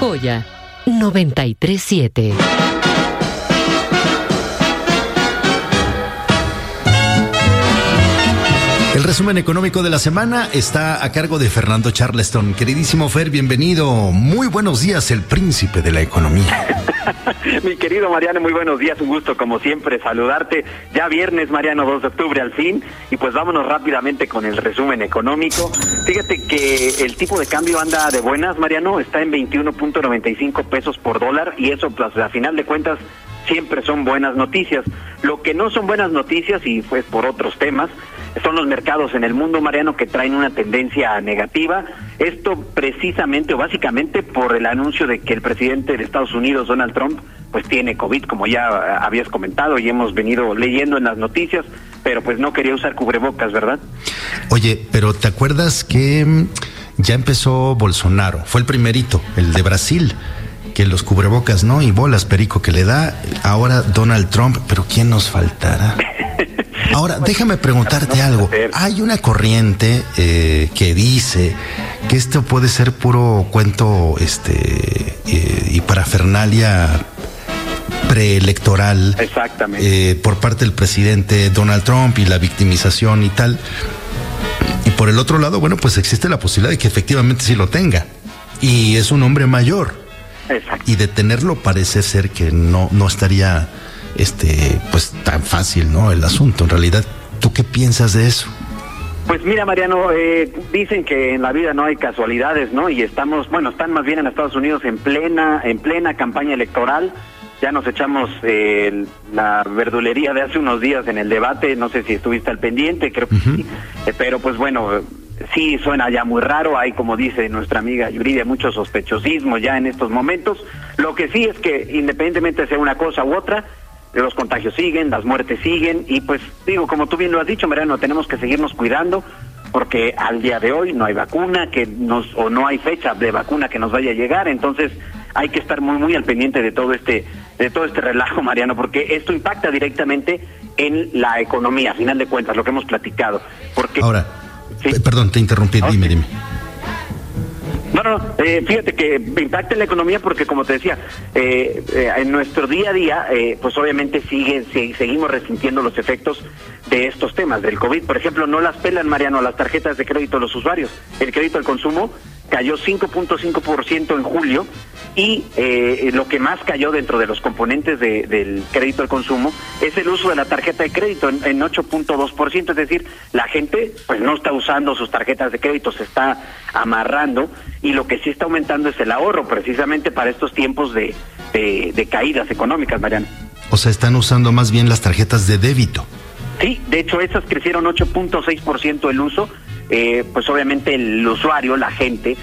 Joya 937. El resumen económico de la semana está a cargo de Fernando Charleston. Queridísimo Fer, bienvenido. Muy buenos días, el príncipe de la economía. Mi querido Mariano, muy buenos días, un gusto como siempre saludarte. Ya viernes, Mariano, 2 de octubre al fin, y pues vámonos rápidamente con el resumen económico. Fíjate que el tipo de cambio anda de buenas, Mariano, está en 21.95 pesos por dólar, y eso, pues a final de cuentas, siempre son buenas noticias. Lo que no son buenas noticias, y pues por otros temas, son los mercados en el mundo, Mariano, que traen una tendencia negativa. Esto precisamente o básicamente por el anuncio de que el presidente de Estados Unidos, Donald Trump, pues tiene COVID, como ya habías comentado y hemos venido leyendo en las noticias, pero pues no quería usar cubrebocas, ¿verdad? Oye, pero ¿te acuerdas que mm, ya empezó Bolsonaro? Fue el primerito, el de Brasil que los cubrebocas, ¿no? Y bolas, perico, que le da ahora Donald Trump, pero ¿quién nos faltará? Ahora, déjame preguntarte algo. Hay una corriente eh, que dice que esto puede ser puro cuento este eh, y parafernalia preelectoral Exactamente. Eh, por parte del presidente Donald Trump y la victimización y tal. Y por el otro lado, bueno, pues existe la posibilidad de que efectivamente sí lo tenga. Y es un hombre mayor. Exacto. Y detenerlo parece ser que no, no estaría este, pues tan fácil, ¿no? El asunto. En realidad, ¿tú qué piensas de eso? Pues mira, Mariano, eh, dicen que en la vida no hay casualidades, ¿no? Y estamos, bueno, están más bien en Estados Unidos en plena, en plena campaña electoral. Ya nos echamos eh, la verdulería de hace unos días en el debate. No sé si estuviste al pendiente, creo que sí. Eh, pero pues bueno, sí suena ya muy raro. Hay, como dice nuestra amiga Yuridia, mucho sospechosismo ya en estos momentos. Lo que sí es que, independientemente sea una cosa u otra, los contagios siguen, las muertes siguen y pues digo, como tú bien lo has dicho, Mariano, tenemos que seguirnos cuidando porque al día de hoy no hay vacuna que nos o no hay fecha de vacuna que nos vaya a llegar, entonces hay que estar muy muy al pendiente de todo este de todo este relajo, Mariano, porque esto impacta directamente en la economía, a final de cuentas, lo que hemos platicado, porque Ahora, perdón, te interrumpí, dime, dime. No, no, eh, fíjate que impacta en la economía porque, como te decía, eh, eh, en nuestro día a día, pues obviamente sigue, seguimos resintiendo los efectos de estos temas, del COVID. Por ejemplo, no las pelan, Mariano, las tarjetas de crédito de los usuarios. El crédito al consumo cayó 5.5% en julio y eh, lo que más cayó dentro de los componentes del crédito al consumo es el uso de la tarjeta de crédito en, en 8.2%, es decir, la gente pues no está usando sus tarjetas de crédito, se está amarrando y lo que sí está aumentando es el ahorro precisamente para estos tiempos de, de, de caídas económicas, Mariano. O sea, están usando más bien las tarjetas de débito. Sí, de hecho esas crecieron 8.6% el uso eh, pues obviamente el usuario, la gente,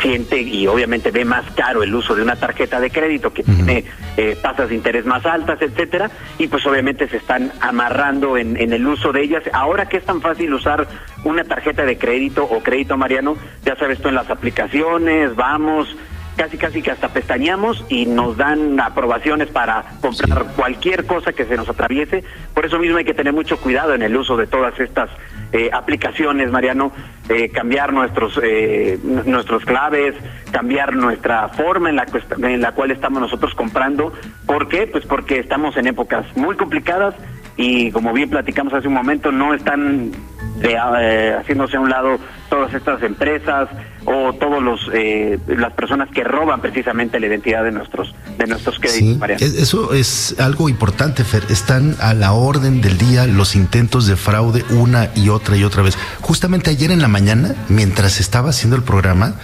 siente y obviamente ve más caro el uso de una tarjeta de crédito que tiene eh, tasas de interés más altas, etcétera, y pues obviamente se están amarrando en, en, el uso de ellas. Ahora que es tan fácil usar una tarjeta de crédito o crédito mariano, ya sabes tú en las aplicaciones, vamos, casi casi que hasta pestañamos y nos dan aprobaciones para comprar cualquier cosa que se nos atraviese. Por eso mismo hay que tener mucho cuidado en el uso de todas estas eh, aplicaciones, Mariano, eh, cambiar nuestros eh, nuestros claves, cambiar nuestra forma en la, en la cual estamos nosotros comprando. ¿Por qué? Pues porque estamos en épocas muy complicadas y como bien platicamos hace un momento, no están de, eh, haciéndose a un lado todas estas empresas o todos los eh, las personas que roban precisamente la identidad de nuestros de nuestros créditos. Sí, eso es algo importante, Fer. Están a la orden del día los intentos de fraude una y otra y otra vez. Justamente ayer en la mañana, mientras estaba haciendo el programa,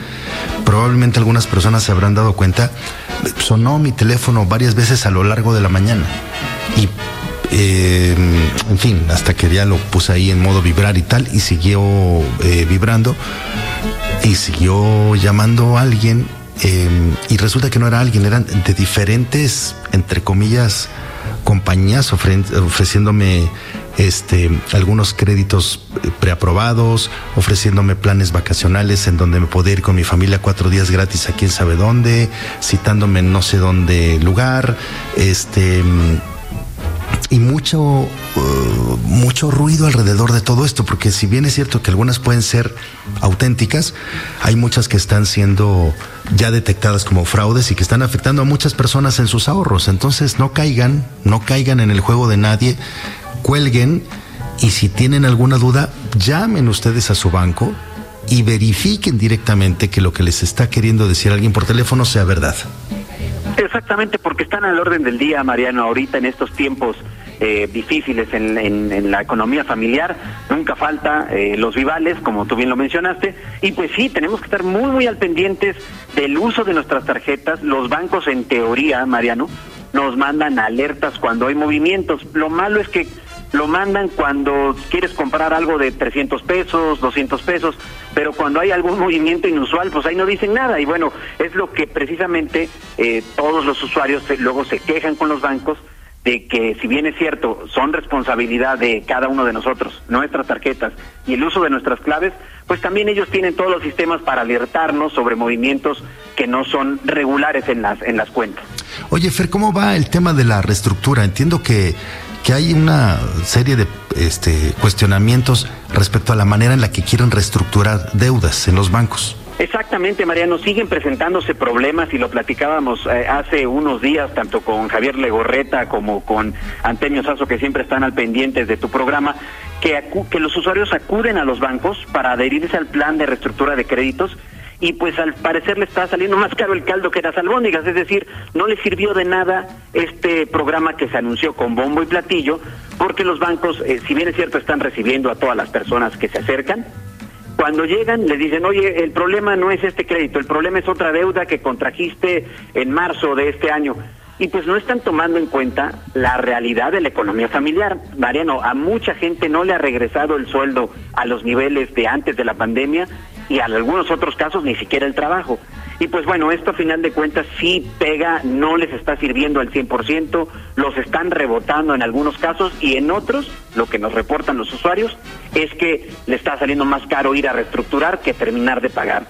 probablemente algunas personas se habrán dado cuenta, sonó mi teléfono varias veces a lo largo de la mañana y eh, en fin, hasta que ya lo puse ahí en modo vibrar y tal, y siguió eh, vibrando, y siguió llamando a alguien, eh, y resulta que no era alguien, eran de diferentes, entre comillas, compañías ofre ofreciéndome este, algunos créditos preaprobados, ofreciéndome planes vacacionales en donde me podía ir con mi familia cuatro días gratis a quién sabe dónde, citándome en no sé dónde lugar, este y mucho, uh, mucho ruido alrededor de todo esto, porque si bien es cierto que algunas pueden ser auténticas, hay muchas que están siendo ya detectadas como fraudes y que están afectando a muchas personas en sus ahorros. Entonces no caigan, no caigan en el juego de nadie, cuelguen y si tienen alguna duda, llamen ustedes a su banco y verifiquen directamente que lo que les está queriendo decir alguien por teléfono sea verdad. Exactamente, porque están al orden del día, Mariano, ahorita en estos tiempos eh, difíciles en, la economía familiar, nunca falta eh, los rivales, como tú bien lo mencionaste, y pues sí, tenemos que estar muy, muy al pendientes del uso de nuestras tarjetas. Los bancos, en teoría, Mariano, nos mandan alertas cuando hay movimientos. Lo malo es que lo mandan cuando quieres comprar algo de 300 pesos, 200 pesos, pero cuando hay algún movimiento inusual, pues ahí no dicen nada. Y bueno, es lo que precisamente eh, todos los usuarios luego se quejan con los bancos de que si bien es cierto, son responsabilidad de cada uno de nosotros, nuestras tarjetas y el uso de nuestras claves, pues también ellos tienen todos los sistemas para alertarnos sobre movimientos que no son regulares en las en las cuentas. Oye, Fer, ¿cómo va el tema de la reestructura? Entiendo que que hay una serie de este, cuestionamientos respecto a la manera en la que quieren reestructurar deudas en los bancos. Exactamente, Mariano, siguen presentándose problemas y lo platicábamos eh, hace unos días tanto con Javier Legorreta como con Antonio Sazo que siempre están al pendiente de tu programa, que, que los usuarios acuden a los bancos para adherirse al plan de reestructura de créditos y pues al parecer le está saliendo más caro el caldo que las albóndigas, es decir, no le sirvió de nada este programa que se anunció con bombo y platillo, porque los bancos, eh, si bien es cierto, están recibiendo a todas las personas que se acercan, cuando llegan le dicen, oye, el problema no es este crédito, el problema es otra deuda que contrajiste en marzo de este año. Y pues no están tomando en cuenta la realidad de la economía familiar. Mariano, a mucha gente no le ha regresado el sueldo a los niveles de antes de la pandemia y en algunos otros casos ni siquiera el trabajo. Y pues bueno, esto a final de cuentas sí pega, no les está sirviendo al 100%, los están rebotando en algunos casos y en otros, lo que nos reportan los usuarios, es que le está saliendo más caro ir a reestructurar que terminar de pagar.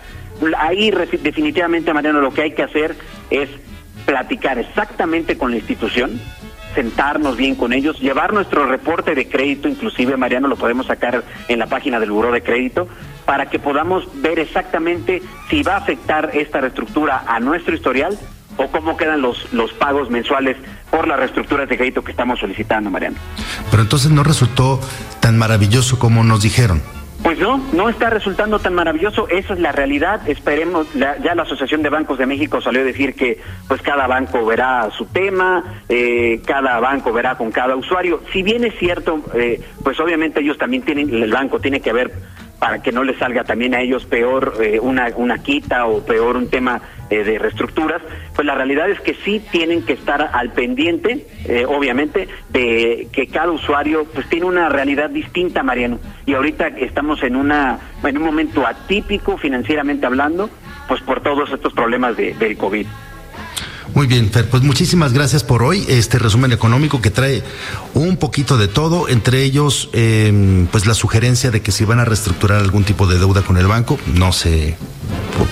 Ahí definitivamente, Mariano, lo que hay que hacer es platicar exactamente con la institución, sentarnos bien con ellos, llevar nuestro reporte de crédito, inclusive Mariano lo podemos sacar en la página del Buró de Crédito, para que podamos ver exactamente si va a afectar esta reestructura a nuestro historial o cómo quedan los, los pagos mensuales por las reestructuras de crédito que estamos solicitando, Mariano. Pero entonces no resultó tan maravilloso como nos dijeron. Pues no, no está resultando tan maravilloso, esa es la realidad, esperemos, ya la Asociación de Bancos de México salió a decir que pues cada banco verá su tema, eh, cada banco verá con cada usuario, si bien es cierto, eh, pues obviamente ellos también tienen, el banco tiene que ver para que no les salga también a ellos peor eh, una, una quita o peor un tema eh, de reestructuras, pues la realidad es que sí tienen que estar al pendiente, eh, obviamente, de que cada usuario pues tiene una realidad distinta, Mariano. Y ahorita estamos en, una, en un momento atípico financieramente hablando, pues por todos estos problemas de, del COVID. Muy bien, Fer, pues muchísimas gracias por hoy. Este resumen económico que trae un poquito de todo, entre ellos, em, pues la sugerencia de que si van a reestructurar algún tipo de deuda con el banco, no se,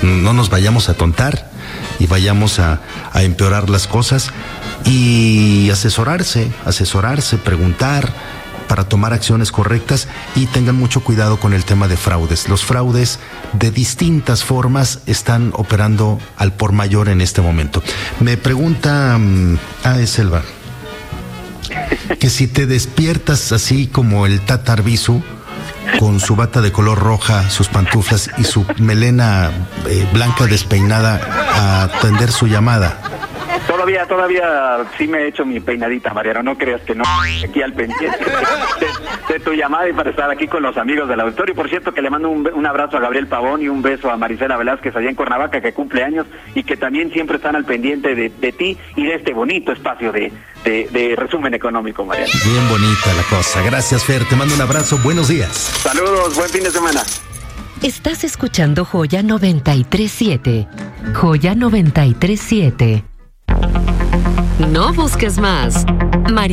no nos vayamos a tontar y vayamos a, a empeorar las cosas y asesorarse, asesorarse, preguntar para tomar acciones correctas y tengan mucho cuidado con el tema de fraudes. Los fraudes de distintas formas están operando al por mayor en este momento. Me pregunta a mm, ah, es Selva que si te despiertas así como el Tatar Bisu con su bata de color roja, sus pantuflas y su melena eh, blanca despeinada a atender su llamada Todavía, todavía sí me he hecho mi peinadita, Mariano. No creas que no. Aquí al pendiente de, tu llamada y para estar aquí con los amigos del auditorio. Por cierto, que le mando un, abrazo a Gabriel Pavón y un beso a Marisela Velázquez allá en Cuernavaca, que cumple años y que también siempre están al pendiente de, ti y de este bonito espacio de, de, resumen económico, Mariano. Bien bonita la cosa. Gracias, Fer. Te mando un abrazo. Buenos días. Saludos. Buen fin de semana. Estás escuchando Joya 937. Joya 937. No busques más. María